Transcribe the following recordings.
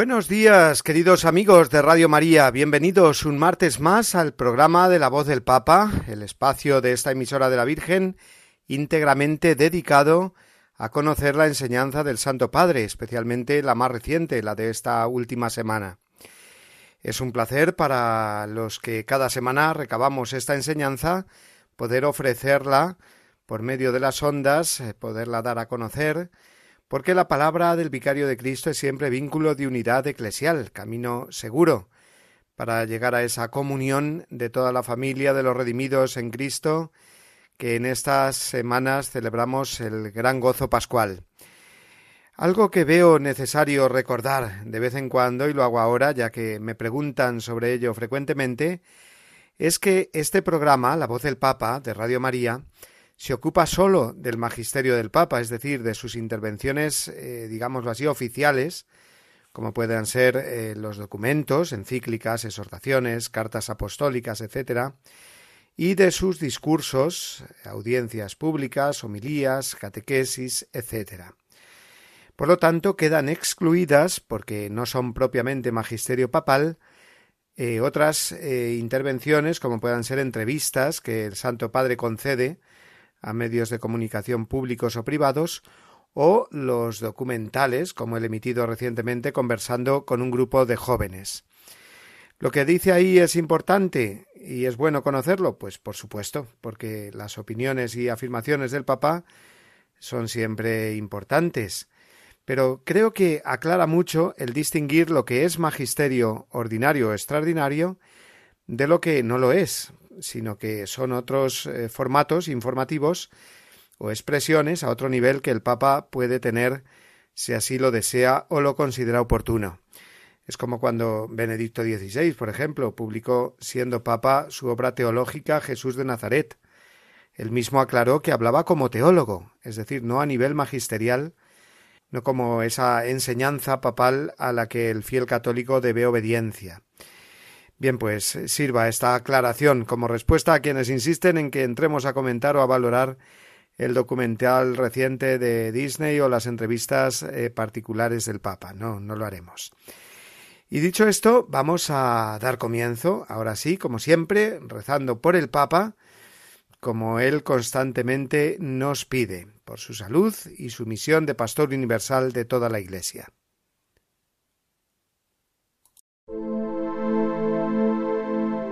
Buenos días, queridos amigos de Radio María. Bienvenidos un martes más al programa de la voz del Papa, el espacio de esta emisora de la Virgen, íntegramente dedicado a conocer la enseñanza del Santo Padre, especialmente la más reciente, la de esta última semana. Es un placer para los que cada semana recabamos esta enseñanza poder ofrecerla por medio de las ondas, eh, poderla dar a conocer, porque la palabra del vicario de Cristo es siempre vínculo de unidad eclesial, camino seguro para llegar a esa comunión de toda la familia de los redimidos en Cristo, que en estas semanas celebramos el gran gozo pascual. Algo que veo necesario recordar de vez en cuando, y lo hago ahora ya que me preguntan sobre ello frecuentemente, es que este programa, La voz del Papa, de Radio María, se ocupa solo del magisterio del Papa, es decir, de sus intervenciones, eh, digámoslo así, oficiales, como puedan ser eh, los documentos, encíclicas, exhortaciones, cartas apostólicas, etc., y de sus discursos, audiencias públicas, homilías, catequesis, etc. Por lo tanto, quedan excluidas, porque no son propiamente magisterio papal, eh, otras intervenciones, como puedan ser entrevistas que el Santo Padre concede a medios de comunicación públicos o privados, o los documentales, como el emitido recientemente conversando con un grupo de jóvenes. Lo que dice ahí es importante y es bueno conocerlo, pues por supuesto, porque las opiniones y afirmaciones del Papa son siempre importantes. Pero creo que aclara mucho el distinguir lo que es magisterio ordinario o extraordinario de lo que no lo es, sino que son otros eh, formatos informativos o expresiones a otro nivel que el Papa puede tener si así lo desea o lo considera oportuno. Es como cuando Benedicto XVI, por ejemplo, publicó, siendo Papa, su obra teológica Jesús de Nazaret. Él mismo aclaró que hablaba como teólogo, es decir, no a nivel magisterial, no como esa enseñanza papal a la que el fiel católico debe obediencia. Bien, pues eh, sirva esta aclaración como respuesta a quienes insisten en que entremos a comentar o a valorar el documental reciente de Disney o las entrevistas eh, particulares del Papa. No, no lo haremos. Y dicho esto, vamos a dar comienzo, ahora sí, como siempre, rezando por el Papa, como él constantemente nos pide, por su salud y su misión de pastor universal de toda la Iglesia.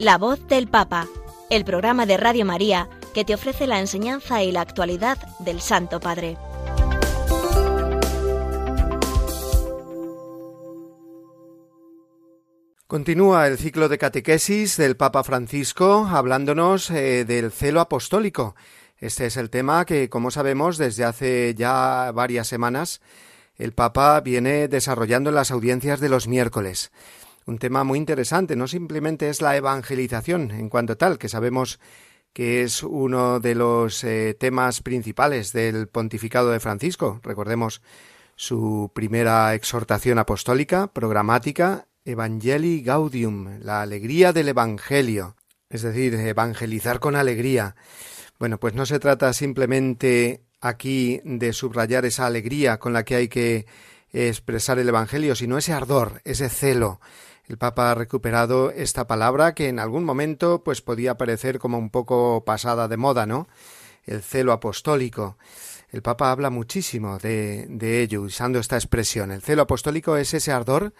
La voz del Papa, el programa de Radio María que te ofrece la enseñanza y la actualidad del Santo Padre. Continúa el ciclo de catequesis del Papa Francisco hablándonos eh, del celo apostólico. Este es el tema que, como sabemos, desde hace ya varias semanas el Papa viene desarrollando en las audiencias de los miércoles un tema muy interesante. No simplemente es la evangelización en cuanto tal, que sabemos que es uno de los eh, temas principales del pontificado de Francisco. Recordemos su primera exhortación apostólica, programática, Evangelii Gaudium, la alegría del Evangelio, es decir, evangelizar con alegría. Bueno, pues no se trata simplemente aquí de subrayar esa alegría con la que hay que expresar el Evangelio, sino ese ardor, ese celo. El Papa ha recuperado esta palabra que en algún momento pues podía parecer como un poco pasada de moda, ¿no? El celo apostólico. El Papa habla muchísimo de, de ello, usando esta expresión. El celo apostólico es ese ardor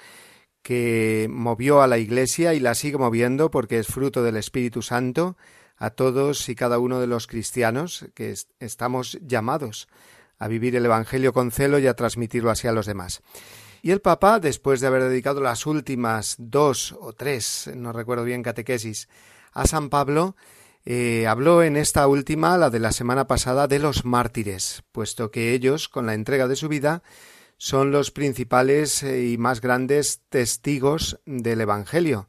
que movió a la Iglesia y la sigue moviendo porque es fruto del Espíritu Santo a todos y cada uno de los cristianos que estamos llamados a vivir el Evangelio con celo y a transmitirlo así a los demás. Y el Papa, después de haber dedicado las últimas dos o tres, no recuerdo bien, catequesis, a San Pablo, eh, habló en esta última, la de la semana pasada, de los mártires, puesto que ellos, con la entrega de su vida, son los principales eh, y más grandes testigos del Evangelio.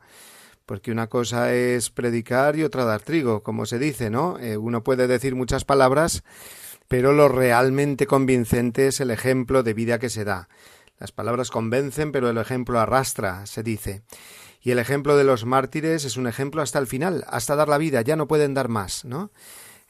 Porque una cosa es predicar y otra dar trigo, como se dice, ¿no? Eh, uno puede decir muchas palabras, pero lo realmente convincente es el ejemplo de vida que se da. Las palabras convencen, pero el ejemplo arrastra, se dice. Y el ejemplo de los mártires es un ejemplo hasta el final, hasta dar la vida, ya no pueden dar más, ¿no?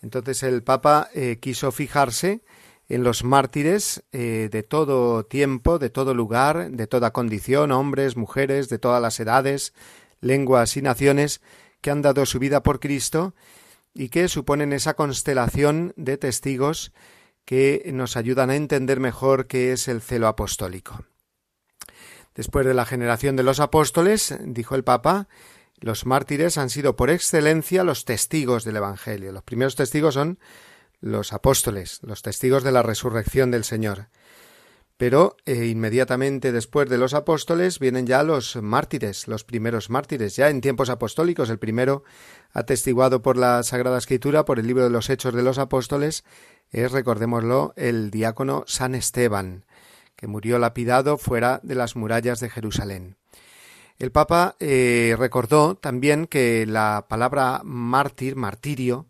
Entonces el Papa eh, quiso fijarse en los mártires eh, de todo tiempo, de todo lugar, de toda condición, hombres, mujeres, de todas las edades, lenguas y naciones, que han dado su vida por Cristo y que suponen esa constelación de testigos que nos ayudan a entender mejor qué es el celo apostólico. Después de la generación de los apóstoles, dijo el Papa, los mártires han sido por excelencia los testigos del Evangelio. Los primeros testigos son los apóstoles, los testigos de la resurrección del Señor. Pero eh, inmediatamente después de los apóstoles vienen ya los mártires, los primeros mártires, ya en tiempos apostólicos. El primero, atestiguado por la Sagrada Escritura, por el libro de los Hechos de los Apóstoles, es, recordémoslo, el diácono San Esteban, que murió lapidado fuera de las murallas de Jerusalén. El Papa eh, recordó también que la palabra mártir, martirio,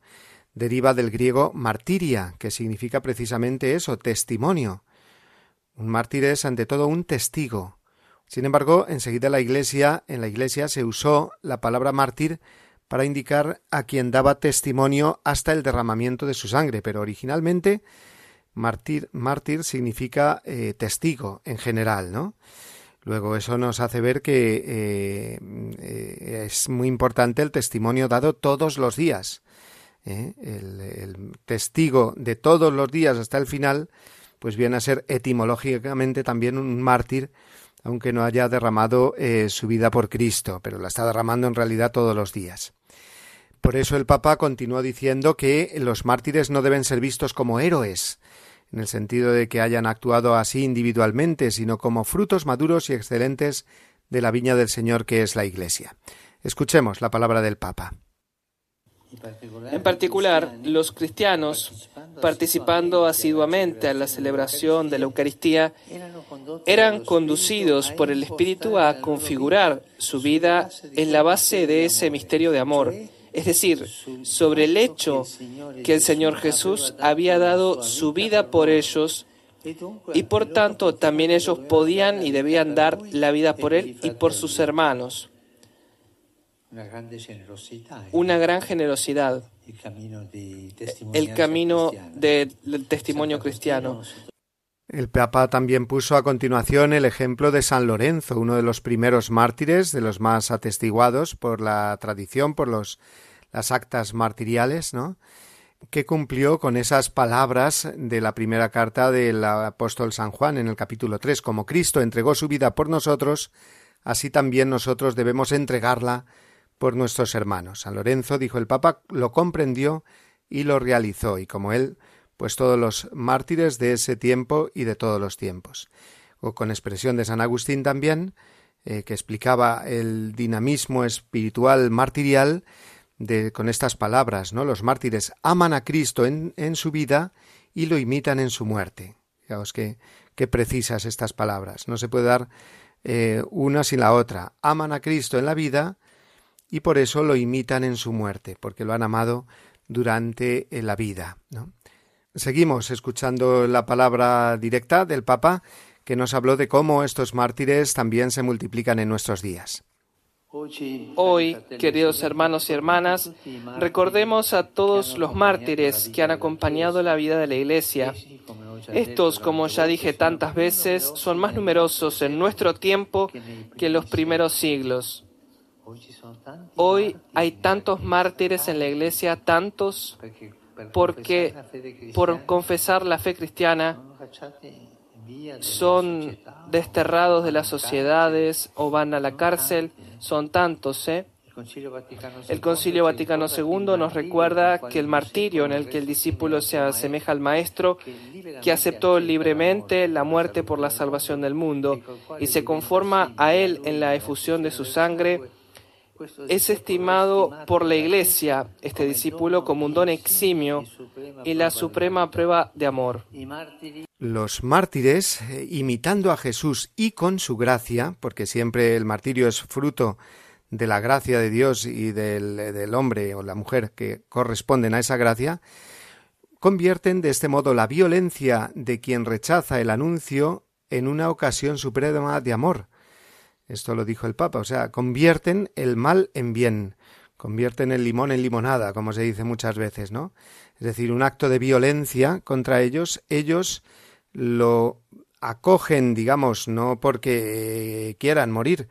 deriva del griego martiria, que significa precisamente eso, testimonio. Un mártir es ante todo un testigo. Sin embargo, enseguida la Iglesia, en la Iglesia se usó la palabra mártir para indicar a quien daba testimonio hasta el derramamiento de su sangre, pero originalmente mártir, significa eh, testigo en general, ¿no? Luego eso nos hace ver que eh, eh, es muy importante el testimonio dado todos los días. el, testigo de todos los días hasta el final, pues viene a ser etimológicamente también un mártir, aunque no haya derramado su vida por Cristo, pero la está derramando en realidad todos los días. Por eso el Papa continúa diciendo que los mártires no deben ser vistos como héroes, en el sentido de que hayan actuado así individualmente, sino como frutos maduros y excelentes de la viña del Señor que es la Iglesia. Escuchemos la palabra del Papa. En particular, los cristianos, participando asiduamente a la celebración de la Eucaristía, eran conducidos por el Espíritu a configurar su vida en la base de ese misterio de amor, es decir, sobre el hecho que el Señor Jesús había dado su vida por ellos y por tanto también ellos podían y debían dar la vida por Él y por sus hermanos. Una gran generosidad. El camino del testimonio cristiano. El Papa también puso a continuación el ejemplo de San Lorenzo, uno de los primeros mártires, de los más atestiguados por la tradición, por los, las actas martiriales, ¿no? que cumplió con esas palabras de la primera carta del apóstol San Juan en el capítulo 3. Como Cristo entregó su vida por nosotros, así también nosotros debemos entregarla por nuestros hermanos. San Lorenzo, dijo el Papa, lo comprendió y lo realizó, y como él, pues todos los mártires de ese tiempo y de todos los tiempos. O con expresión de San Agustín también, eh, que explicaba el dinamismo espiritual martirial de, con estas palabras, ¿no? Los mártires aman a Cristo en, en su vida y lo imitan en su muerte. Fijaos que, qué precisas estas palabras. No se puede dar eh, una sin la otra. Aman a Cristo en la vida y por eso lo imitan en su muerte, porque lo han amado durante la vida. Seguimos escuchando la palabra directa del Papa que nos habló de cómo estos mártires también se multiplican en nuestros días. Hoy, queridos hermanos y hermanas, recordemos a todos los mártires que han acompañado la vida de la Iglesia. Estos, como ya dije tantas veces, son más numerosos en nuestro tiempo que en los primeros siglos. Hoy hay tantos mártires en la Iglesia, tantos, porque por confesar la fe cristiana son desterrados de las sociedades o van a la cárcel, son tantos, ¿eh? El Concilio Vaticano II nos recuerda que el martirio en el que el discípulo se asemeja al Maestro, que aceptó libremente la muerte por la salvación del mundo y se conforma a él en la efusión de su sangre, es estimado por la Iglesia, este discípulo, como un don eximio y la suprema prueba de amor. Los mártires, eh, imitando a Jesús y con su gracia, porque siempre el martirio es fruto de la gracia de Dios y del, del hombre o la mujer que corresponden a esa gracia, convierten de este modo la violencia de quien rechaza el anuncio en una ocasión suprema de amor, esto lo dijo el Papa, o sea, convierten el mal en bien, convierten el limón en limonada, como se dice muchas veces, ¿no? Es decir, un acto de violencia contra ellos, ellos lo acogen, digamos, no porque quieran morir,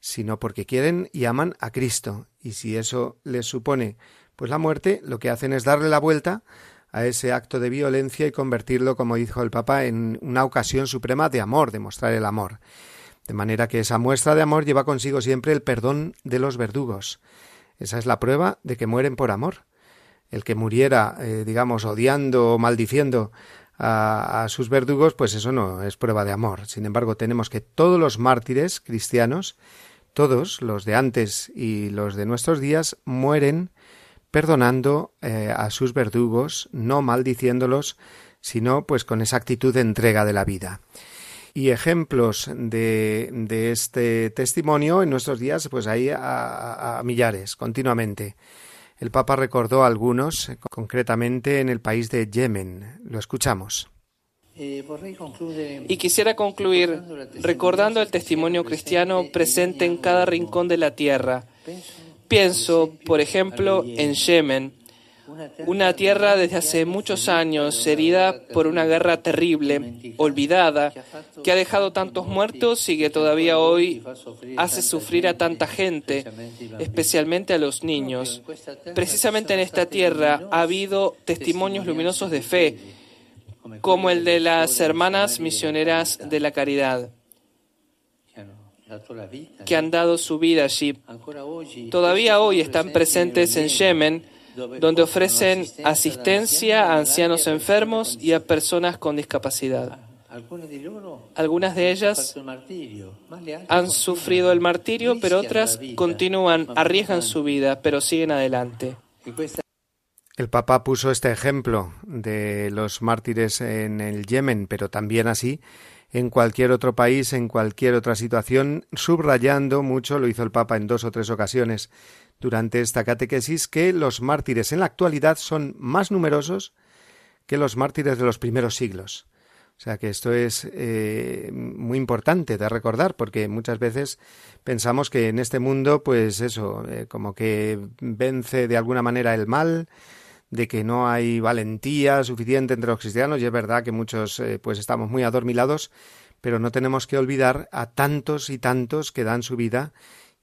sino porque quieren y aman a Cristo. Y si eso les supone pues la muerte, lo que hacen es darle la vuelta a ese acto de violencia y convertirlo, como dijo el Papa, en una ocasión suprema de amor, de mostrar el amor. De manera que esa muestra de amor lleva consigo siempre el perdón de los verdugos. Esa es la prueba de que mueren por amor. El que muriera, eh, digamos, odiando o maldiciendo a, sus verdugos, pues eso no es prueba de amor. Sin embargo, tenemos que todos los mártires cristianos, todos los de antes y los de nuestros días, mueren perdonando eh, a sus verdugos, no maldiciéndolos, sino pues con esa actitud de entrega de la vida. Y ejemplos de, de este testimonio en nuestros días, pues hay a, a millares, continuamente. El Papa recordó algunos, concretamente en el país de Yemen. Lo escuchamos. Y quisiera concluir recordando el testimonio cristiano presente en cada rincón de la tierra. Pienso, por ejemplo, en Yemen, una tierra desde hace muchos años herida por una guerra terrible, olvidada, que ha dejado tantos muertos y que todavía hoy hace sufrir a tanta gente, especialmente a los niños. Precisamente en esta tierra ha habido testimonios luminosos de fe, como el de las hermanas misioneras de la caridad que han dado su vida allí. Todavía hoy están presentes en Yemen donde ofrecen asistencia a ancianos enfermos y a personas con discapacidad. Algunas de ellas han sufrido el martirio, pero otras continúan, arriesgan su vida, pero siguen adelante. El Papa puso este ejemplo de los mártires en el Yemen, pero también así en cualquier otro país, en cualquier otra situación, subrayando mucho, lo hizo el Papa en dos o tres ocasiones, durante esta catequesis que los mártires en la actualidad son más numerosos que los mártires de los primeros siglos. O sea que esto es eh, muy importante de recordar porque muchas veces pensamos que en este mundo, pues eso, eh, como que vence de alguna manera el mal, de que no hay valentía suficiente entre los cristianos y es verdad que muchos eh, pues estamos muy adormilados, pero no tenemos que olvidar a tantos y tantos que dan su vida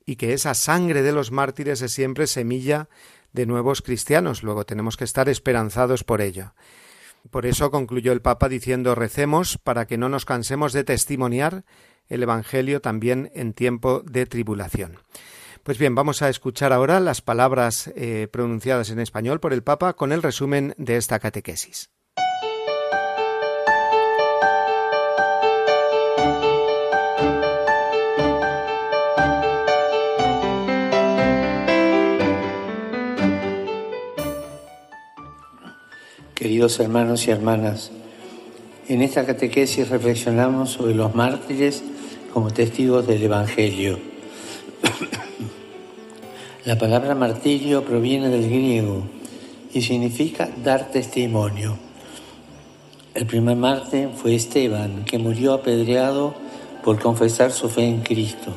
y que esa sangre de los mártires es siempre semilla de nuevos cristianos. Luego tenemos que estar esperanzados por ello. Por eso concluyó el Papa diciendo recemos para que no nos cansemos de testimoniar el Evangelio también en tiempo de tribulación. Pues bien, vamos a escuchar ahora las palabras eh, pronunciadas en español por el Papa con el resumen de esta catequesis. Queridos hermanos y hermanas, en esta catequesis reflexionamos sobre los mártires como testigos del Evangelio. La palabra martirio proviene del griego y significa dar testimonio. El primer mártir fue Esteban, que murió apedreado por confesar su fe en Cristo.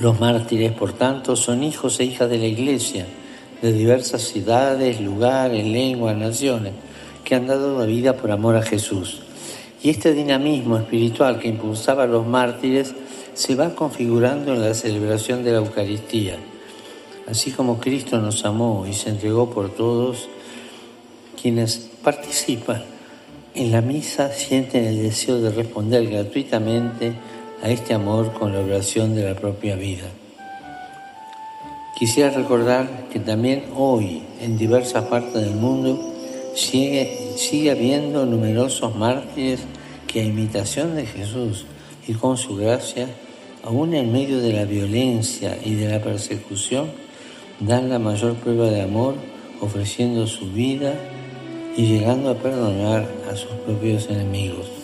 Los mártires, por tanto, son hijos e hijas de la Iglesia, de diversas ciudades, lugares, lenguas, naciones, que han dado la vida por amor a Jesús. Y este dinamismo espiritual que impulsaba a los mártires se va configurando en la celebración de la Eucaristía. Así como Cristo nos amó y se entregó por todos, quienes participan en la misa sienten el deseo de responder gratuitamente a este amor con la oración de la propia vida. Quisiera recordar que también hoy en diversas partes del mundo sigue, habiendo numerosos mártires que a imitación de Jesús y con su gracia, aún en medio de la violencia y de la persecución, dan la mayor prueba de amor ofreciendo su vida y llegando a perdonar a sus propios enemigos.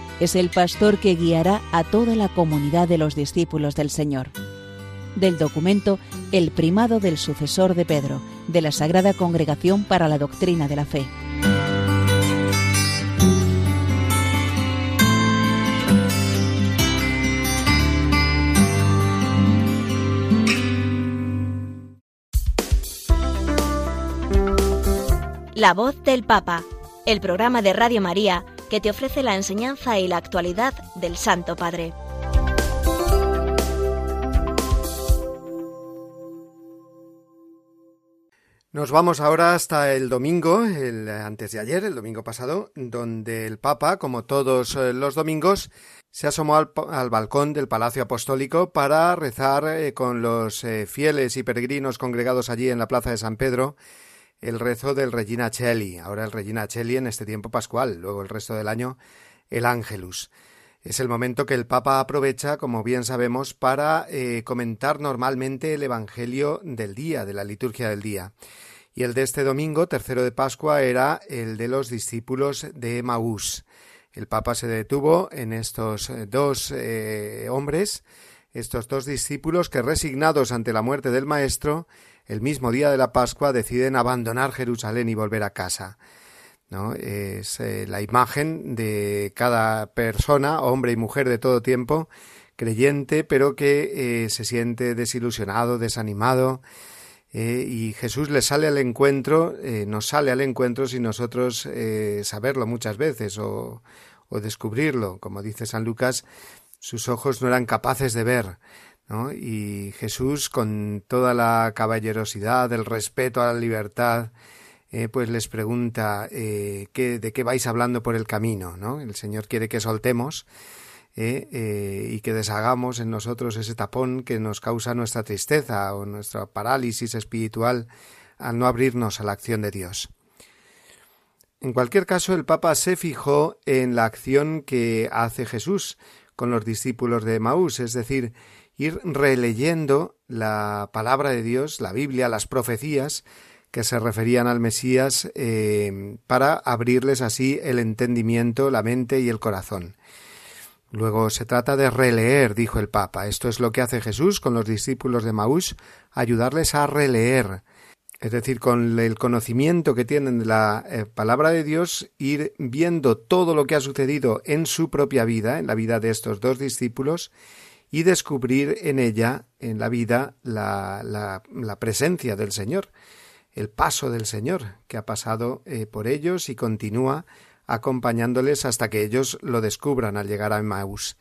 es el pastor que guiará a toda la comunidad de los discípulos del Señor. Del documento El primado del sucesor de Pedro, de la Sagrada Congregación para la Doctrina de la Fe. La voz del Papa, el programa de Radio María que te ofrece la enseñanza y la actualidad del Santo Padre. Nos vamos ahora hasta el domingo, el, antes de ayer, el domingo pasado, donde el Papa, como todos eh, los domingos, se asomó al, balcón del Palacio Apostólico para rezar eh, con los eh, fieles y peregrinos congregados allí en la Plaza de San Pedro el rezo del Regina Cheli, ahora el Regina Cheli en este tiempo pascual, luego el resto del año el Ángelus. Es el momento que el Papa aprovecha, como bien sabemos, para eh, comentar normalmente el Evangelio del día, de la liturgia del día. Y el de este domingo, tercero de Pascua, era el de los discípulos de Maús. El Papa se detuvo en estos dos eh, hombres, estos dos discípulos que, resignados ante la muerte del Maestro, el mismo día de la Pascua deciden abandonar Jerusalén y volver a casa. ¿no? Es eh, la imagen de cada persona, hombre y mujer de todo tiempo, creyente, pero que eh, se siente desilusionado, desanimado, eh, y Jesús le sale al encuentro, nos sale al encuentro sin nosotros saberlo muchas veces o, o descubrirlo. Como dice San Lucas, sus ojos no eran capaces de ver, y Jesús, con toda la caballerosidad, el respeto a la libertad, eh, pues les pregunta eh, de qué vais hablando por el camino. ¿no? El Señor quiere que soltemos eh, y que deshagamos en nosotros ese tapón que nos causa nuestra tristeza o nuestra parálisis espiritual al no abrirnos a la acción de Dios. En cualquier caso, el Papa se fijó en la acción que hace Jesús con los discípulos de Maús, es decir, ir releyendo la palabra de Dios, la Biblia, las profecías que se referían al Mesías eh, para abrirles así el entendimiento, la mente y el corazón. Luego se trata de releer, dijo el Papa. Esto es lo que hace Jesús con los discípulos de Maús, ayudarles a releer es decir, con el conocimiento que tienen de la eh, palabra de Dios, ir viendo todo lo que ha sucedido en su propia vida, en la vida de estos dos discípulos, y descubrir en ella, en la vida, la, la, presencia del Señor, el paso del Señor que ha pasado eh, por ellos y continúa acompañándoles hasta que ellos lo descubran al llegar a Emmaus.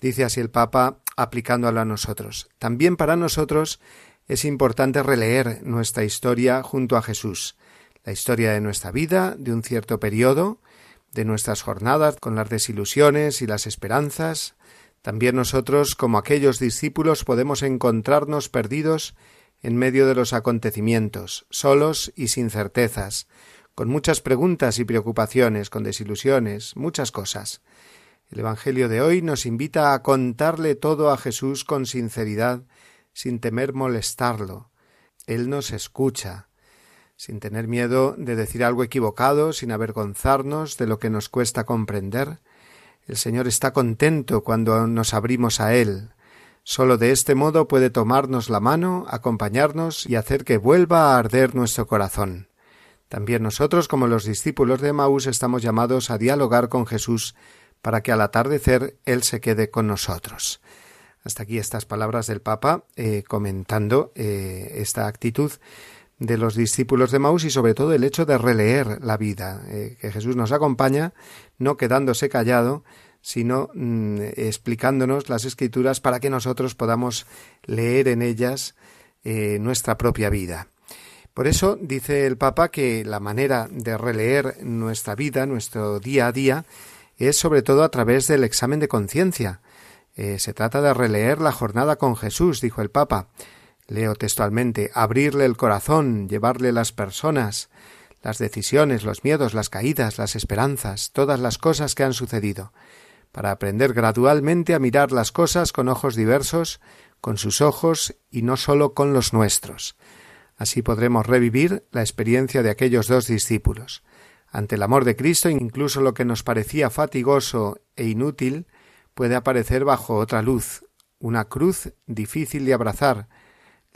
Dice así el Papa aplicándolo a nosotros. También para nosotros es importante releer nuestra historia junto a Jesús, la historia de nuestra vida, de un cierto periodo, de nuestras jornadas con las desilusiones y las esperanzas. También nosotros, como aquellos discípulos, podemos encontrarnos perdidos en medio de los acontecimientos, solos y sin certezas, con muchas preguntas y preocupaciones, con desilusiones, muchas cosas. El Evangelio de hoy nos invita a contarle todo a Jesús con sinceridad sin temer molestarlo. Él nos escucha, sin tener miedo de decir algo equivocado, sin avergonzarnos de lo que nos cuesta comprender. El Señor está contento cuando nos abrimos a Él. Solo de este modo puede tomarnos la mano, acompañarnos y hacer que vuelva a arder nuestro corazón. También nosotros, como los discípulos de Maús, estamos llamados a dialogar con Jesús para que al atardecer Él se quede con nosotros. Hasta aquí estas palabras del Papa eh, comentando eh, esta actitud de los discípulos de Maús y sobre todo el hecho de releer la vida, eh, que Jesús nos acompaña, no quedándose callado, sino mm, explicándonos las escrituras para que nosotros podamos leer en ellas nuestra propia vida. Por eso dice el Papa que la manera de releer nuestra vida, nuestro día a día, es sobre todo a través del examen de conciencia, eh, se trata de releer la jornada con Jesús, dijo el Papa. Leo textualmente, abrirle el corazón, llevarle las personas, las decisiones, los miedos, las caídas, las esperanzas, todas las cosas que han sucedido, para aprender gradualmente a mirar las cosas con ojos diversos, con sus ojos y no sólo con los nuestros. Así podremos revivir la experiencia de aquellos dos discípulos. Ante el amor de Cristo, incluso lo que nos parecía fatigoso e inútil, puede aparecer bajo otra luz, una cruz difícil de abrazar,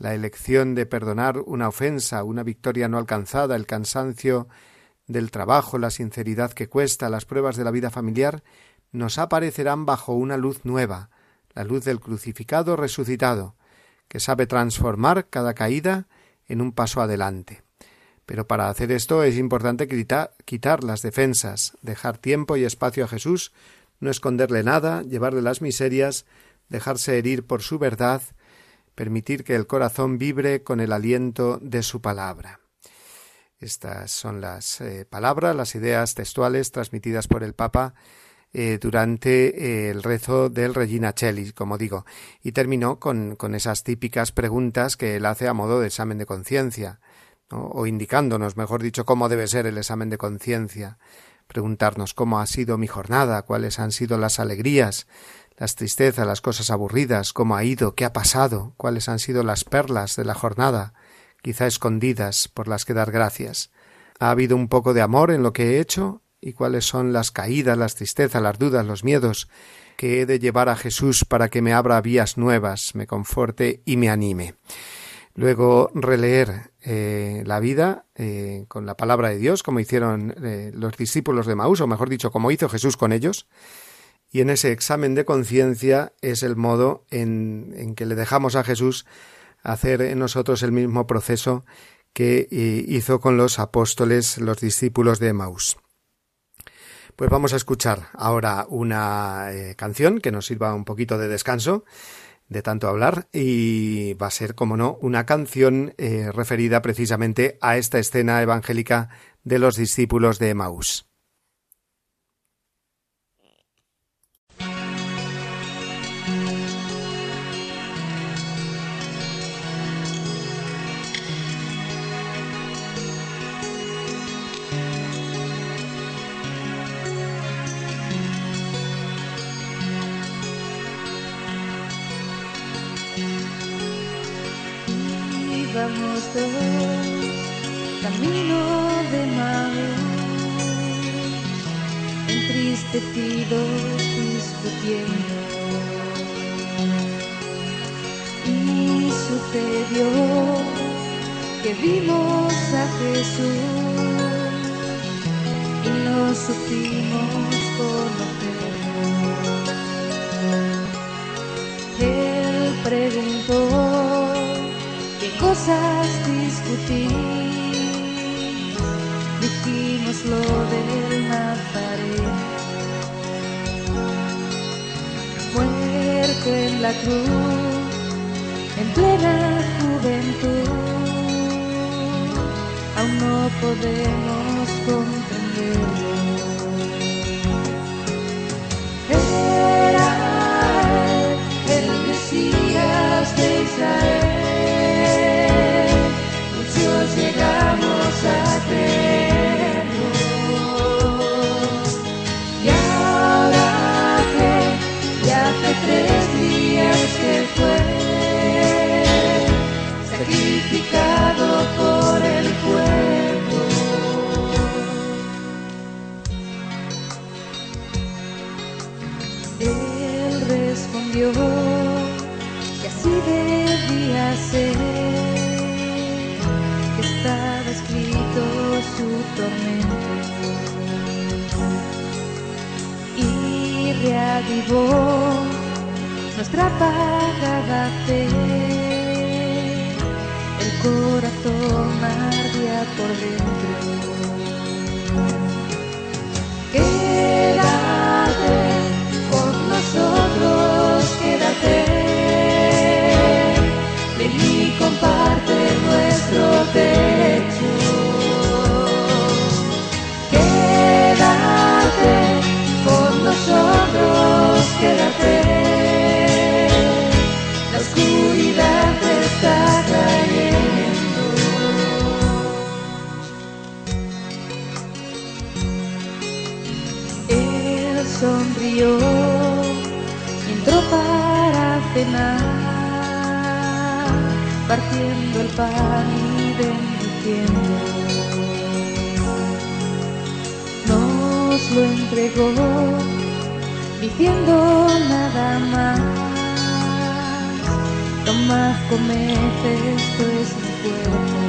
la elección de perdonar una ofensa, una victoria no alcanzada, el cansancio del trabajo, la sinceridad que cuesta, las pruebas de la vida familiar, nos aparecerán bajo una luz nueva, la luz del crucificado resucitado, que sabe transformar cada caída en un paso adelante. Pero para hacer esto es importante quitar, las defensas, dejar tiempo y espacio a Jesús no esconderle nada, llevarle las miserias, dejarse herir por su verdad, permitir que el corazón vibre con el aliento de su palabra. Estas son las eh, palabras, las ideas textuales transmitidas por el Papa eh, durante eh, el rezo del Regina Cheli, como digo, y terminó con, con, esas típicas preguntas que él hace a modo de examen de conciencia, o indicándonos, mejor dicho, cómo debe ser el examen de conciencia. Preguntarnos cómo ha sido mi jornada, cuáles han sido las alegrías, las tristezas, las cosas aburridas, cómo ha ido, qué ha pasado, cuáles han sido las perlas de la jornada, quizá escondidas por las que dar gracias. ¿Ha habido un poco de amor en lo que he hecho? ¿Y cuáles son las caídas, las tristezas, las dudas, los miedos que he de llevar a Jesús para que me abra vías nuevas, me conforte y me anime? Luego releer eh, la vida eh, con la palabra de Dios, como hicieron eh, los discípulos de Maús, o mejor dicho, como hizo Jesús con ellos. Y en ese examen de conciencia es el modo en, que le dejamos a Jesús hacer en nosotros el mismo proceso que hizo con los apóstoles, los discípulos de Maús. Pues vamos a escuchar ahora una canción que nos sirva un poquito de descanso de tanto hablar y va a ser, como no, una canción eh, referida precisamente a esta escena evangélica de los discípulos de Emaús. Camino de Maús, entristecidos discutiendo. Y sucedió que vimos a Jesús y no supimos conocer. Él preguntó cosas discutir. Dijimos lo del Nazaret. Muerto en la cruz, en plena juventud, aún no podemos comprenderlo. Ser, que estaba escrito su tormento y reavivó nuestra apagada fe. El corazón ardía por dentro. Quédate con nosotros, quédate. Nuestro techo. Quédate con nosotros, quédate. La oscuridad te está cayendo. Él sonrió entró para cenar, partiendo el pan y bendiciendo. Nos lo entregó diciendo nada más. Tomad, comed, esto es mi cuerpo.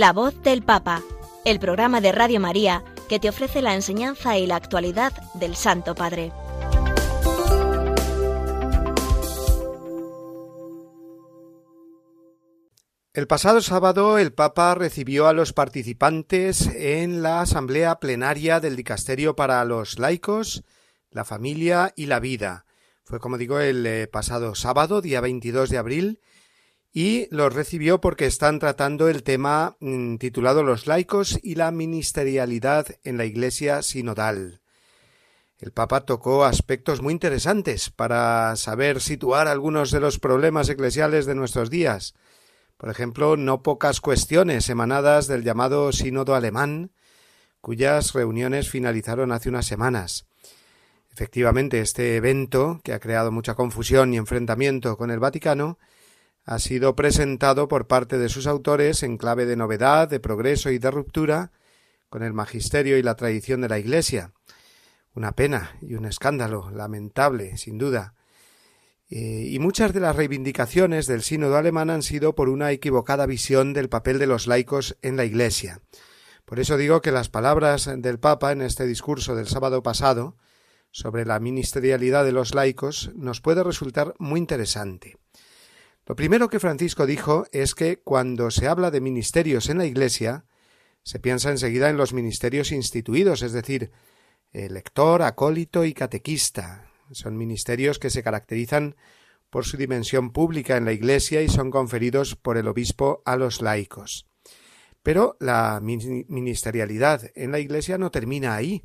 La voz del Papa, el programa de Radio María que te ofrece la enseñanza y la actualidad del Santo Padre. El pasado sábado el Papa recibió a los participantes en la asamblea plenaria del Dicasterio para los laicos, la familia y la vida. Fue, como digo, el eh, pasado sábado, día 22 de abril, y los recibió porque están tratando el tema mm, titulado Los laicos y la ministerialidad en la Iglesia sinodal. el Papa tocó aspectos muy interesantes para saber situar algunos de los problemas eclesiales de nuestros días. Por ejemplo, no pocas cuestiones emanadas del llamado Sínodo alemán, cuyas reuniones finalizaron hace unas semanas. Efectivamente, este evento, que ha creado mucha confusión y enfrentamiento con el Vaticano, ha sido presentado por parte de sus autores en clave de novedad, de progreso y de ruptura con el magisterio y la tradición de la Iglesia. Una pena y un escándalo lamentable, sin duda. Eh, y muchas de las reivindicaciones del sínodo alemán han sido por una equivocada visión del papel de los laicos en la Iglesia. Por eso digo que las palabras del Papa en este discurso del sábado pasado sobre la ministerialidad de los laicos nos puede resultar muy interesante. Lo primero que Francisco dijo es que cuando se habla de ministerios en la Iglesia, se piensa enseguida en los ministerios instituidos, es decir, lector, acólito y catequista. Son ministerios que se caracterizan por su dimensión pública en la Iglesia y son conferidos por el obispo a los laicos. Pero la ministerialidad en la Iglesia no termina ahí,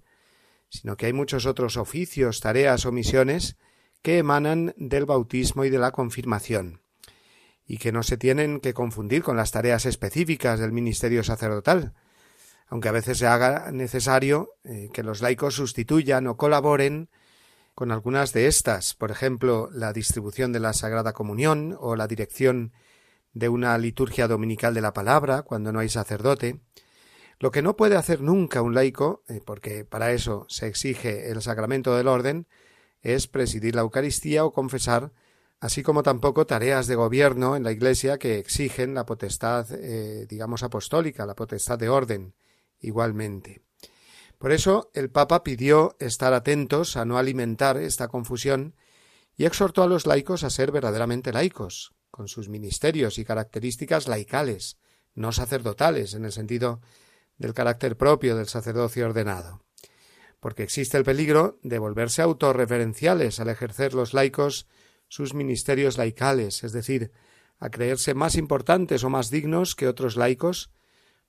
sino que hay muchos otros oficios, tareas o misiones que emanan del bautismo y de la confirmación y que no se tienen que confundir con las tareas específicas del ministerio sacerdotal, aunque a veces se haga necesario eh, que los laicos sustituyan o colaboren con algunas de estas, por ejemplo, la distribución de la Sagrada Comunión o la dirección de una liturgia dominical de la palabra cuando no hay sacerdote. Lo que no puede hacer nunca un laico, eh, porque para eso se exige el sacramento del orden, es presidir la Eucaristía o confesar así como tampoco tareas de gobierno en la Iglesia que exigen la potestad, eh, digamos, apostólica, la potestad de orden, igualmente. Por eso el Papa pidió estar atentos a no alimentar esta confusión y exhortó a los laicos a ser verdaderamente laicos, con sus ministerios y características laicales, no sacerdotales, en el sentido del carácter propio del sacerdocio ordenado. Porque existe el peligro de volverse autorreferenciales al ejercer los laicos sus ministerios laicales, es decir, a creerse más importantes o más dignos que otros laicos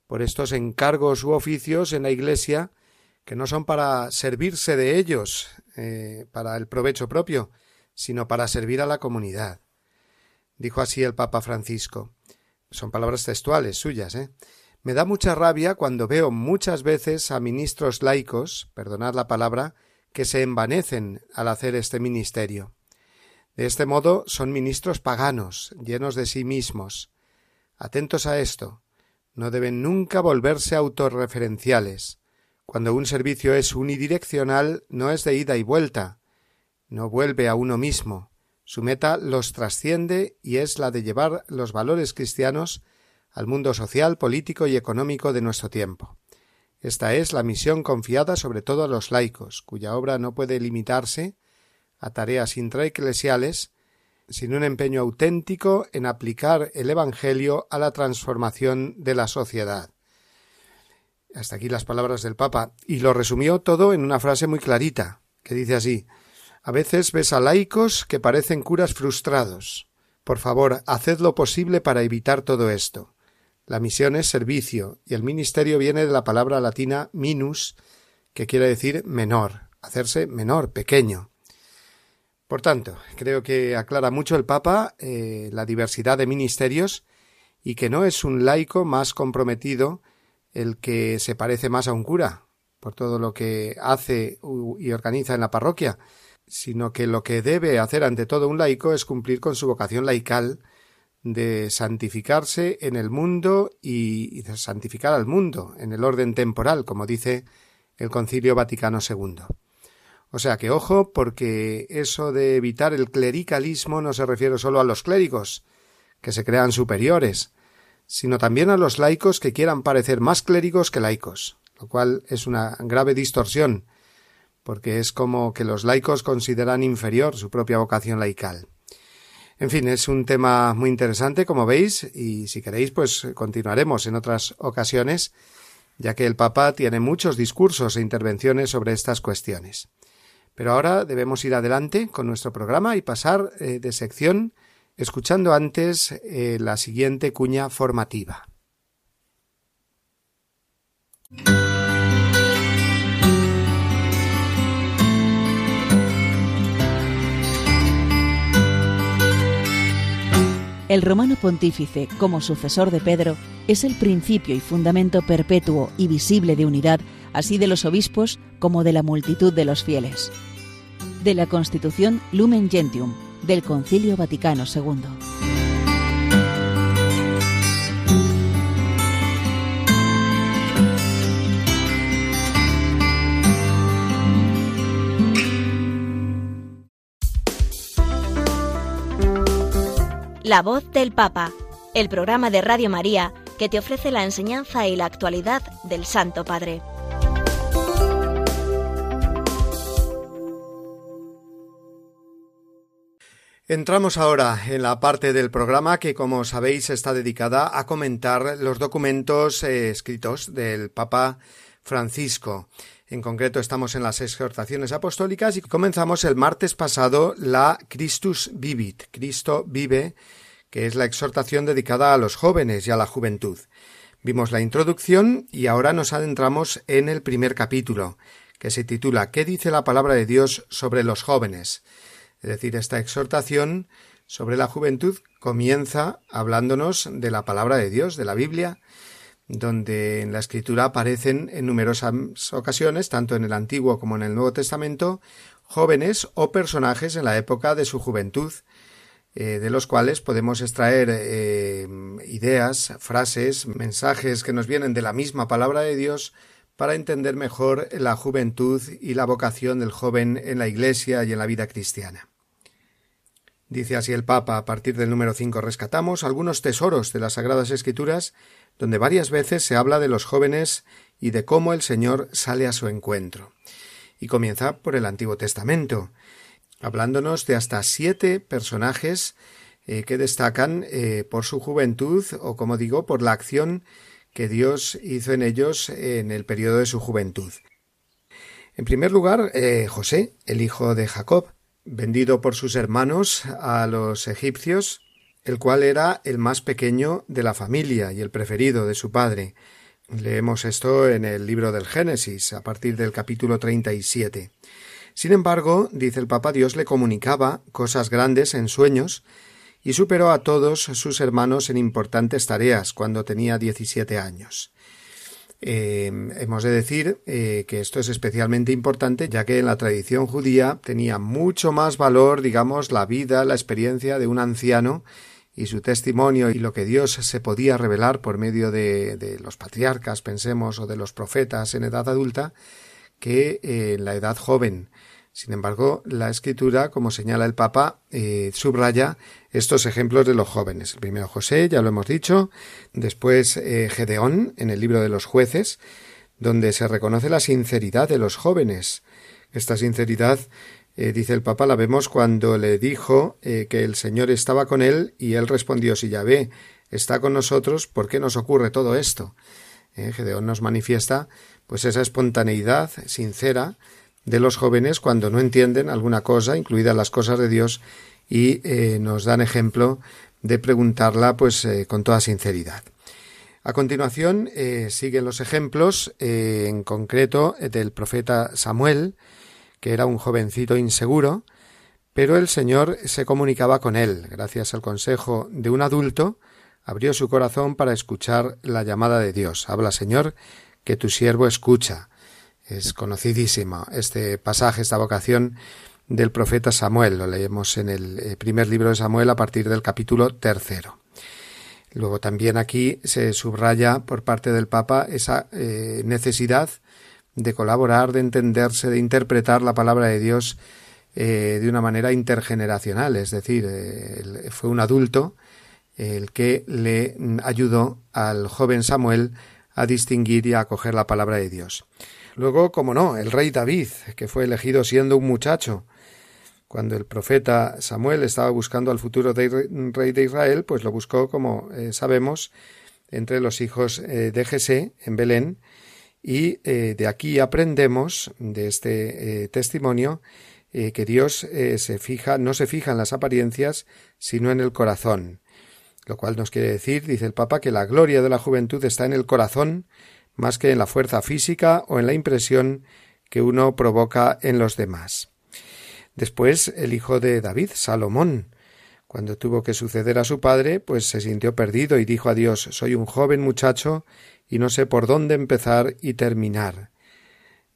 por estos encargos u oficios en la Iglesia que no son para servirse de ellos, eh, para el provecho propio, sino para servir a la comunidad. Dijo así el Papa Francisco. Son palabras textuales suyas, ¿eh? Me da mucha rabia cuando veo muchas veces a ministros laicos, perdonad la palabra, que se envanecen al hacer este ministerio. De este modo son ministros paganos, llenos de sí mismos. Atentos a esto. No deben nunca volverse autorreferenciales. Cuando un servicio es unidireccional, no es de ida y vuelta. No vuelve a uno mismo. Su meta los trasciende y es la de llevar los valores cristianos al mundo social, político y económico de nuestro tiempo. Esta es la misión confiada sobre todo a los laicos, cuya obra no puede limitarse a tareas intraeclesiales, sin un empeño auténtico en aplicar el Evangelio a la transformación de la sociedad. Hasta aquí las palabras del Papa, y lo resumió todo en una frase muy clarita, que dice así A veces ves a laicos que parecen curas frustrados. Por favor, haced lo posible para evitar todo esto. La misión es servicio, y el ministerio viene de la palabra latina minus, que quiere decir menor, hacerse menor, pequeño. Por tanto, creo que aclara mucho el Papa eh, la diversidad de ministerios y que no es un laico más comprometido el que se parece más a un cura por todo lo que hace y organiza en la parroquia, sino que lo que debe hacer ante todo un laico es cumplir con su vocación laical de santificarse en el mundo y, de santificar al mundo en el orden temporal, como dice el Concilio Vaticano II. O sea que ojo, porque eso de evitar el clericalismo no se refiere solo a los clérigos, que se crean superiores, sino también a los laicos que quieran parecer más clérigos que laicos, lo cual es una grave distorsión, porque es como que los laicos consideran inferior su propia vocación laical. En fin, es un tema muy interesante, como veis, y si queréis, pues continuaremos en otras ocasiones, ya que el Papa tiene muchos discursos e intervenciones sobre estas cuestiones. Pero ahora debemos ir adelante con nuestro programa y pasar eh, de sección escuchando antes eh, la siguiente cuña formativa. El romano pontífice, como sucesor de Pedro, es el principio y fundamento perpetuo y visible de unidad así de los obispos como de la multitud de los fieles. De la Constitución Lumen Gentium, del Concilio Vaticano II. La voz del Papa, el programa de Radio María que te ofrece la enseñanza y la actualidad del Santo Padre. Entramos ahora en la parte del programa que, como sabéis, está dedicada a comentar los documentos eh, escritos del Papa Francisco. En concreto, estamos en las exhortaciones apostólicas y comenzamos el martes pasado la Christus Vivit, Cristo vive, que es la exhortación dedicada a los jóvenes y a la juventud. Vimos la introducción y ahora nos adentramos en el primer capítulo, que se titula ¿Qué dice la palabra de Dios sobre los jóvenes? Es decir, esta exhortación sobre la juventud comienza hablándonos de la palabra de Dios, de la Biblia, donde en la escritura aparecen en numerosas ocasiones, tanto en el Antiguo como en el Nuevo Testamento, jóvenes o personajes en la época de su juventud, eh, de los cuales podemos extraer eh, ideas, frases, mensajes que nos vienen de la misma palabra de Dios para entender mejor la juventud y la vocación del joven en la Iglesia y en la vida cristiana. Dice así el Papa, a partir del número 5 rescatamos algunos tesoros de las Sagradas Escrituras, donde varias veces se habla de los jóvenes y de cómo el Señor sale a su encuentro. Y comienza por el Antiguo Testamento, hablándonos de hasta siete personajes eh, que destacan eh, por su juventud o, como digo, por la acción que Dios hizo en ellos en el periodo de su juventud. En primer lugar, eh, José, el hijo de Jacob, vendido por sus hermanos a los egipcios, el cual era el más pequeño de la familia y el preferido de su padre. Leemos esto en el libro del Génesis, a partir del capítulo 37. Sin embargo, dice el Papa, Dios le comunicaba cosas grandes en sueños y superó a todos sus hermanos en importantes tareas cuando tenía 17 años. Eh, hemos de decir eh, que esto es especialmente importante ya que en la tradición judía tenía mucho más valor, digamos, la vida, la experiencia de un anciano y su testimonio y lo que Dios se podía revelar por medio de, los patriarcas, pensemos, o de los profetas en edad adulta, que en la edad joven. Sin embargo, la escritura, como señala el Papa, eh, subraya estos ejemplos de los jóvenes. El primero José, ya lo hemos dicho, después eh, Gedeón, en el libro de los jueces, donde se reconoce la sinceridad de los jóvenes. Esta sinceridad, eh, dice el Papa, la vemos cuando le dijo que el Señor estaba con él y él respondió, si ya ve, está con nosotros, ¿por qué nos ocurre todo esto? Gedeón nos manifiesta pues esa espontaneidad sincera de los jóvenes cuando no entienden alguna cosa, incluidas las cosas de Dios, y eh, nos dan ejemplo de preguntarla pues eh, con toda sinceridad. A continuación eh, siguen los ejemplos, en concreto del profeta Samuel, que era un jovencito inseguro, pero el Señor se comunicaba con él, gracias al consejo de un adulto, abrió su corazón para escuchar la llamada de Dios. Habla, Señor, que tu siervo escucha. Es conocidísimo este pasaje, esta vocación del profeta Samuel. Lo leemos en el eh, primer libro de Samuel a partir del capítulo tercero. Luego también aquí se subraya por parte del Papa esa eh, necesidad de colaborar, de entenderse, de interpretar la palabra de Dios eh, de una manera intergeneracional, es decir, fue un adulto el que le ayudó al joven Samuel a distinguir y a acoger la palabra de Dios. Luego, como no, el rey David, que fue elegido siendo un muchacho. Cuando el profeta Samuel estaba buscando al futuro rey de Israel, pues lo buscó, como eh, sabemos, entre los hijos eh, de Jesé, en Belén, y eh, de aquí aprendemos, de este testimonio, que Dios se fija, no se fija en las apariencias, sino en el corazón. Lo cual nos quiere decir, dice el Papa, que la gloria de la juventud está en el corazón, más que en la fuerza física o en la impresión que uno provoca en los demás. Después el hijo de David, Salomón, Cuando tuvo que suceder a su padre, pues se sintió perdido y dijo a Dios Soy un joven muchacho y no sé por dónde empezar y terminar.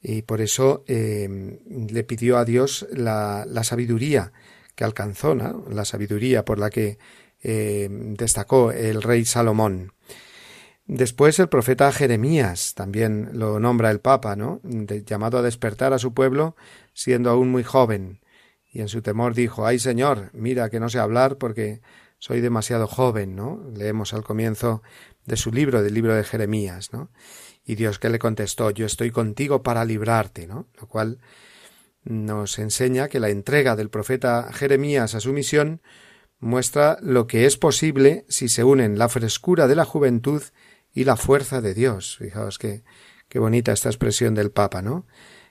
Y por eso eh, le pidió a Dios la, la sabiduría que alcanzó, la sabiduría por la que eh, destacó el rey Salomón. Después el profeta Jeremías también lo nombra el Papa, ¿no? llamado a despertar a su pueblo siendo aún muy joven. Y en su temor dijo Ay Señor, mira que no sé hablar porque soy demasiado joven, ¿no? Leemos al comienzo de su libro, del libro de Jeremías, ¿no? Y Dios que le contestó Yo estoy contigo para librarte, ¿no? Lo cual nos enseña que la entrega del profeta Jeremías a su misión muestra lo que es posible si se unen la frescura de la juventud y la fuerza de Dios. Fijaos qué, qué bonita esta expresión del Papa, ¿no?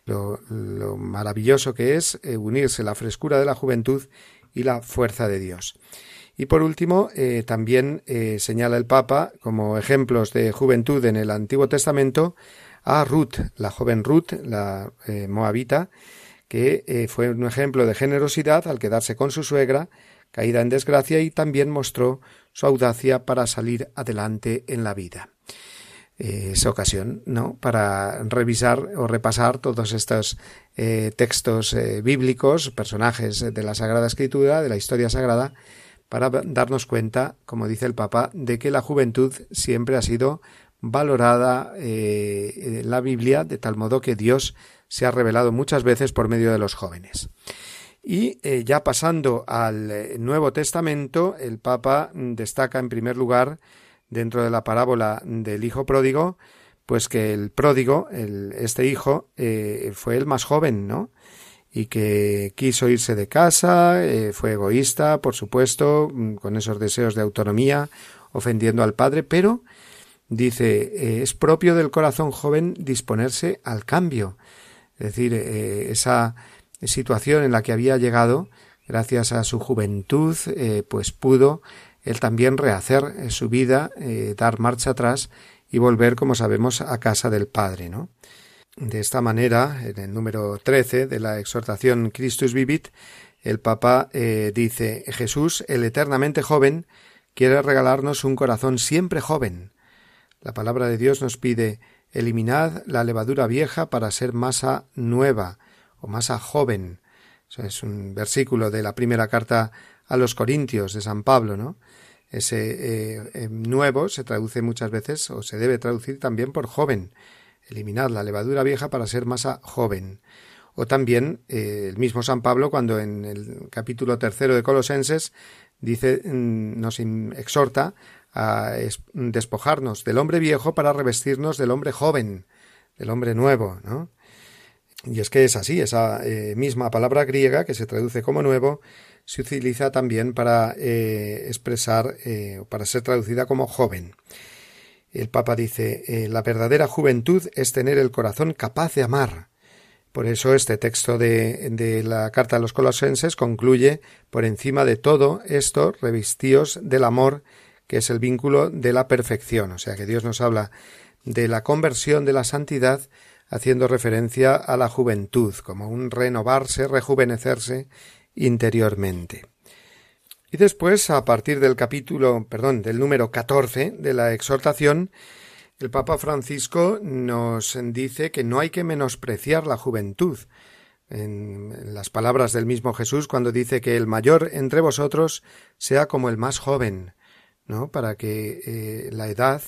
Lo, lo maravilloso que es eh, unirse la frescura de la juventud y la fuerza de Dios. Y por último, eh, también eh, señala el Papa como ejemplos de juventud en el Antiguo Testamento a Ruth, la joven Ruth, la moabita, que fue un ejemplo de generosidad al quedarse con su suegra, caída en desgracia, y también mostró su audacia para salir adelante en la vida. Eh, esa ocasión, ¿no? Para revisar o repasar todos estos eh, textos eh, bíblicos, personajes de la Sagrada Escritura, de la historia sagrada, para darnos cuenta, como dice el Papa, de que la juventud siempre ha sido valorada en la Biblia, de tal modo que Dios se ha revelado muchas veces por medio de los jóvenes. Y ya pasando al Nuevo Testamento, el Papa destaca en primer lugar dentro de la parábola del hijo pródigo, pues que el pródigo, este hijo, eh, fue el más joven, ¿no? Y que quiso irse de casa, eh, fue egoísta, por supuesto, mm, con esos deseos de autonomía, ofendiendo al padre, pero dice, eh, es propio del corazón joven disponerse al cambio. Es decir, esa situación en la que había llegado, gracias a su juventud, pues pudo él también rehacer eh, su vida, eh, dar marcha atrás y volver, como sabemos, a casa del Padre, ¿no? De esta manera, en el número 13 de la exhortación Christus Vivit, el Papa eh, dice Jesús, el eternamente joven, quiere regalarnos un corazón siempre joven. La palabra de Dios nos pide eliminad la levadura vieja para ser masa nueva o masa joven. es un versículo de la primera carta a los Corintios de San Pablo, ¿no? Ese eh, eh, nuevo se traduce muchas veces o se debe traducir también por joven. Eliminar la levadura vieja para ser masa joven. O también eh, el mismo San Pablo cuando en el capítulo tercero de Colosenses dice, mm, nos exhorta a despojarnos del hombre viejo para revestirnos del hombre joven, del hombre nuevo, ¿no? Y es que es así, esa misma palabra griega que se traduce como nuevo se utiliza también para eh, expresar eh, para ser traducida como joven. El Papa dice eh, la verdadera juventud es tener el corazón capaz de amar. Por eso este texto de, de la carta a los colosenses concluye por encima de todo esto revistíos del amor que es el vínculo de la perfección. O sea que Dios nos habla de la conversión de la santidad haciendo referencia a la juventud como un renovarse, rejuvenecerse interiormente. Y después, a partir del capítulo, perdón, del número 14 de la exhortación, el Papa Francisco nos dice que no hay que menospreciar la juventud. En las palabras del mismo Jesús, cuando dice que el mayor entre vosotros sea como el más joven, ¿no? Para que eh, la edad,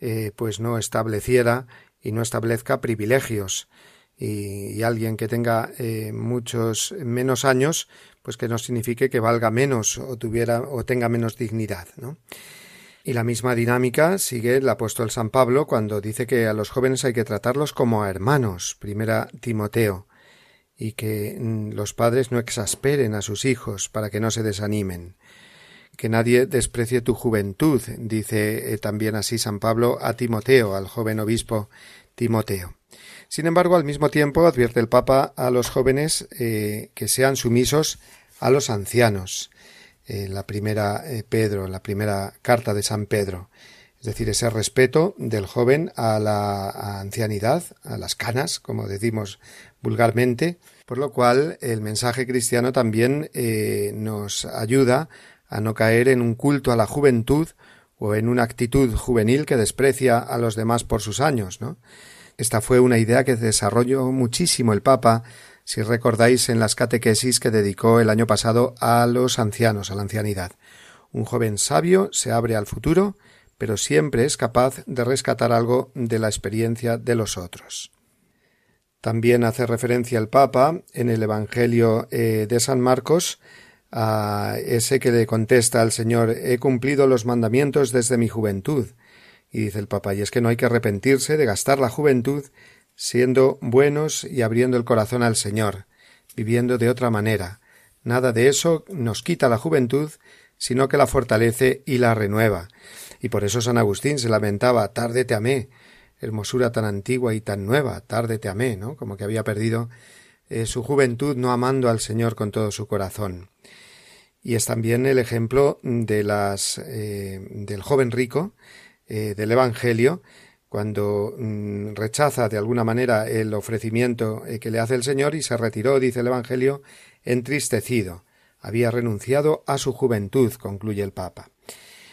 eh, pues no estableciera y no establezca privilegios, y, alguien que tenga eh, muchos menos años, pues que no signifique que valga menos o tuviera o tenga menos dignidad, ¿no? Y la misma dinámica sigue el apóstol San Pablo cuando dice que a los jóvenes hay que tratarlos como a hermanos, primera Timoteo, y que mm, los padres no exasperen a sus hijos para que no se desanimen. Que nadie desprecie tu juventud, dice eh, también así San Pablo a Timoteo, al joven obispo Timoteo. Sin embargo, al mismo tiempo advierte el Papa a los jóvenes eh, que sean sumisos a los ancianos. En la primera eh, Pedro, la primera carta de San Pedro. Es decir, ese respeto del joven a la ancianidad, a las canas, como decimos vulgarmente, por lo cual el mensaje cristiano también eh, nos ayuda a no caer en un culto a la juventud o en una actitud juvenil que desprecia a los demás por sus años, ¿no? Esta fue una idea que desarrolló muchísimo el Papa, si recordáis en las catequesis que dedicó el año pasado a los ancianos, a la ancianidad. Un joven sabio se abre al futuro, pero siempre es capaz de rescatar algo de la experiencia de los otros. También hace referencia el Papa en el Evangelio eh, de San Marcos a ese que le contesta al Señor He cumplido los mandamientos desde mi juventud. Y dice el Papa, y es que no hay que arrepentirse de gastar la juventud siendo buenos y abriendo el corazón al Señor, viviendo de otra manera. Nada de eso nos quita la juventud, sino que la fortalece y la renueva. Y por eso San Agustín se lamentaba tarde te amé, hermosura tan antigua y tan nueva, tarde te amé, ¿no? Como que había perdido eh, su juventud no amando al Señor con todo su corazón. Y es también el ejemplo de las eh, del joven rico eh, del Evangelio cuando mm, rechaza de alguna manera el ofrecimiento que le hace el Señor y se retiró, dice el Evangelio, entristecido. Había renunciado a su juventud, concluye el Papa.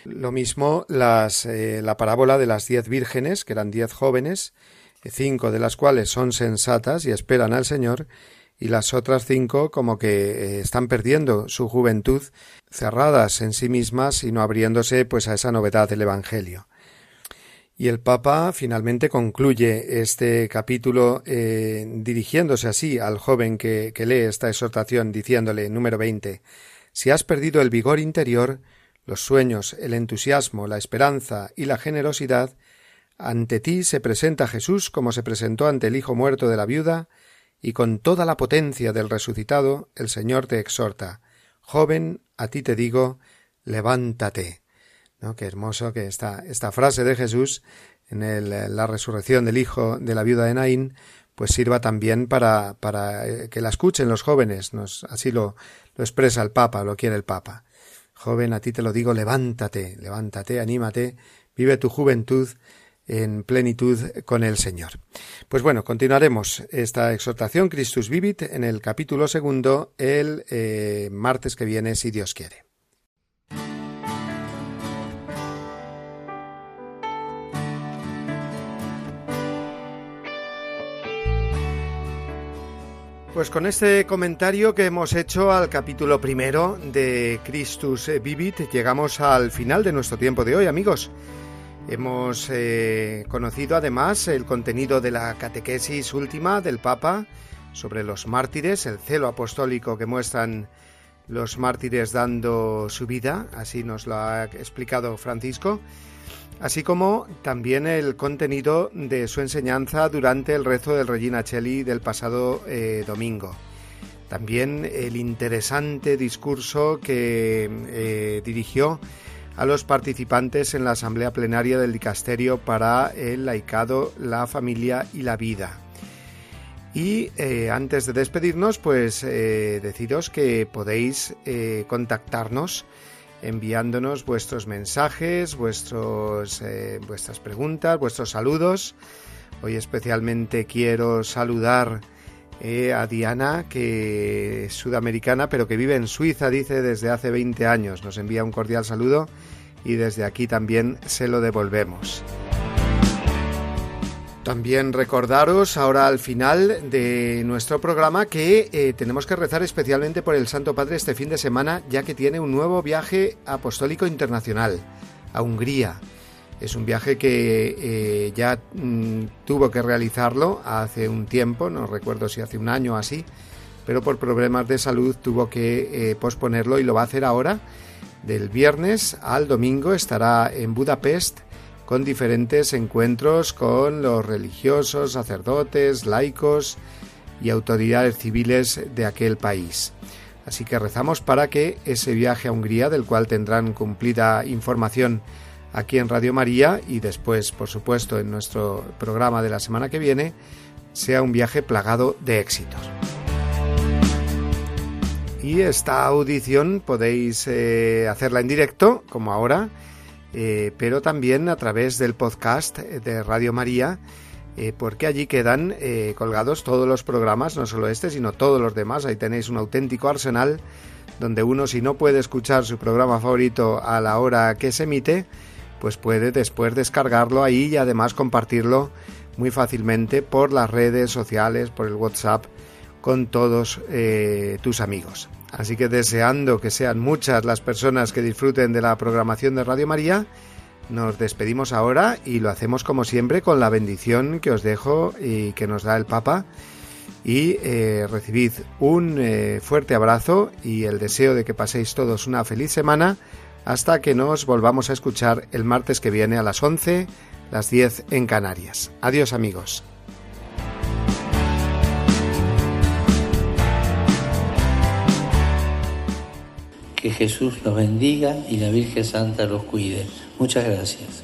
Lo mismo las, eh, la parábola de las diez vírgenes, que eran diez jóvenes, cinco de las cuales son sensatas y esperan al Señor, y las otras cinco como que eh, están perdiendo su juventud, cerradas en sí mismas y no abriéndose pues a esa novedad del Evangelio. Y el Papa finalmente concluye este capítulo eh, dirigiéndose así al joven que, que lee esta exhortación, diciéndole, número veinte, si has perdido el vigor interior, los sueños, el entusiasmo, la esperanza y la generosidad, ante ti se presenta Jesús como se presentó ante el hijo muerto de la viuda, y con toda la potencia del resucitado el Señor te exhorta Joven, a ti te digo, levántate. ¿No? Qué hermoso que esta, esta frase de Jesús en el, la resurrección del hijo de la viuda de Naín, pues sirva también para, para eh, que la escuchen los jóvenes. Nos, así lo, lo expresa el Papa, lo quiere el Papa. Joven, a ti te lo digo, levántate, levántate, anímate, vive tu juventud en plenitud con el Señor. Pues bueno, continuaremos esta exhortación Christus Vivit en el capítulo segundo el eh, martes que viene, si Dios quiere. Pues con este comentario que hemos hecho al capítulo primero de Christus Vivit, llegamos al final de nuestro tiempo de hoy, amigos. Hemos eh, conocido además el contenido de la catequesis última del Papa sobre los mártires, el celo apostólico que muestran los mártires dando su vida, así nos lo ha explicado Francisco así como también el contenido de su enseñanza durante el rezo del Regina Cheli del pasado eh, domingo. También el interesante discurso que eh, dirigió a los participantes en la asamblea plenaria del dicasterio para el laicado, la familia y la vida. Y eh, antes de despedirnos, pues deciros que podéis contactarnos enviándonos vuestros mensajes, vuestros, eh, vuestras preguntas, vuestros saludos. Hoy especialmente quiero saludar eh, a Diana, que es sudamericana, pero que vive en Suiza, dice, desde hace 20 años. Nos envía un cordial saludo y desde aquí también se lo devolvemos. También recordaros ahora al final de nuestro programa que eh, tenemos que rezar especialmente por el Santo Padre este fin de semana ya que tiene un nuevo viaje apostólico internacional a Hungría. Es un viaje que eh, ya mm, tuvo que realizarlo hace un tiempo, no recuerdo si hace un año o así, pero por problemas de salud tuvo que eh, posponerlo y lo va a hacer ahora. Del viernes al domingo estará en Budapest con diferentes encuentros con los religiosos, sacerdotes, laicos y autoridades civiles de aquel país. Así que rezamos para que ese viaje a Hungría, del cual tendrán cumplida información aquí en Radio María y después, por supuesto, en nuestro programa de la semana que viene, sea un viaje plagado de éxitos. Y esta audición podéis eh, hacerla en directo, como ahora, eh, pero también a través del podcast de Radio María, eh, porque allí quedan colgados todos los programas, no solo este, sino todos los demás. Ahí tenéis un auténtico arsenal donde uno si no puede escuchar su programa favorito a la hora que se emite, pues puede después descargarlo ahí y además compartirlo muy fácilmente por las redes sociales, por el WhatsApp, con todos eh, tus amigos. Así que deseando que sean muchas las personas que disfruten de la programación de Radio María, nos despedimos ahora y lo hacemos como siempre con la bendición que os dejo y que nos da el Papa. Y eh, recibid un eh, fuerte abrazo y el deseo de que paséis todos una feliz semana hasta que nos volvamos a escuchar el martes que viene a las 11, las 10 en Canarias. Adiós amigos. Que Jesús los bendiga y la Virgen Santa los cuide. Muchas gracias.